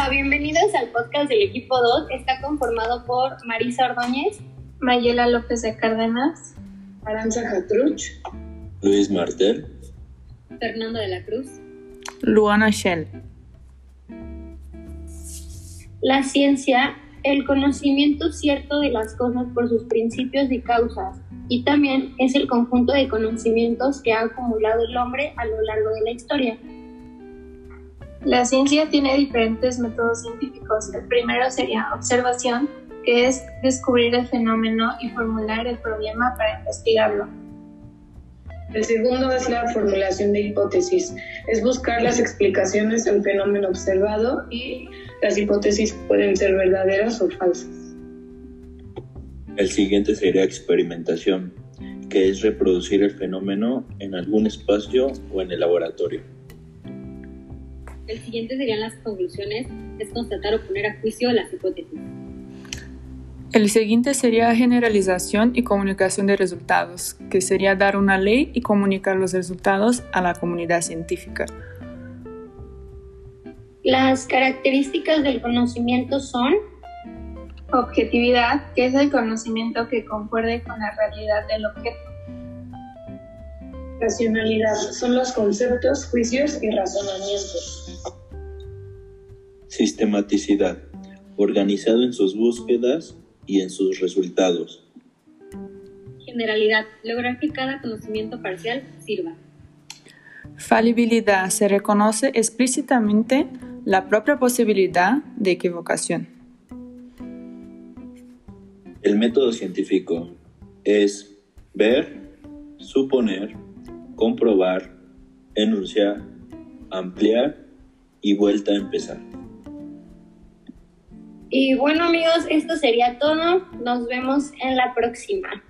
Hola, bienvenidos al podcast del equipo 2. Está conformado por Marisa Ordóñez, Mayela López de Cárdenas, Aranza Jatruch, Luis Martel, Fernando de la Cruz, Luana Shell. La ciencia, el conocimiento cierto de las cosas por sus principios y causas, y también es el conjunto de conocimientos que ha acumulado el hombre a lo largo de la historia. La ciencia tiene diferentes métodos científicos. El primero sería observación, que es descubrir el fenómeno y formular el problema para investigarlo. El segundo es la formulación de hipótesis, es buscar las explicaciones del fenómeno observado y las hipótesis pueden ser verdaderas o falsas. El siguiente sería experimentación, que es reproducir el fenómeno en algún espacio o en el laboratorio. El siguiente serían las conclusiones, es constatar o poner a juicio las hipótesis. El siguiente sería generalización y comunicación de resultados, que sería dar una ley y comunicar los resultados a la comunidad científica. Las características del conocimiento son Objetividad, que es el conocimiento que concuerde con la realidad del objeto. Racionalidad son los conceptos, juicios y razonamientos. Sistematicidad, organizado en sus búsquedas y en sus resultados. generalidad, lograr que cada conocimiento parcial sirva. Falibilidad se reconoce explícitamente la propia posibilidad de equivocación. El método científico es ver, suponer, comprobar, enunciar, ampliar y vuelta a empezar. Y bueno amigos, esto sería todo. Nos vemos en la próxima.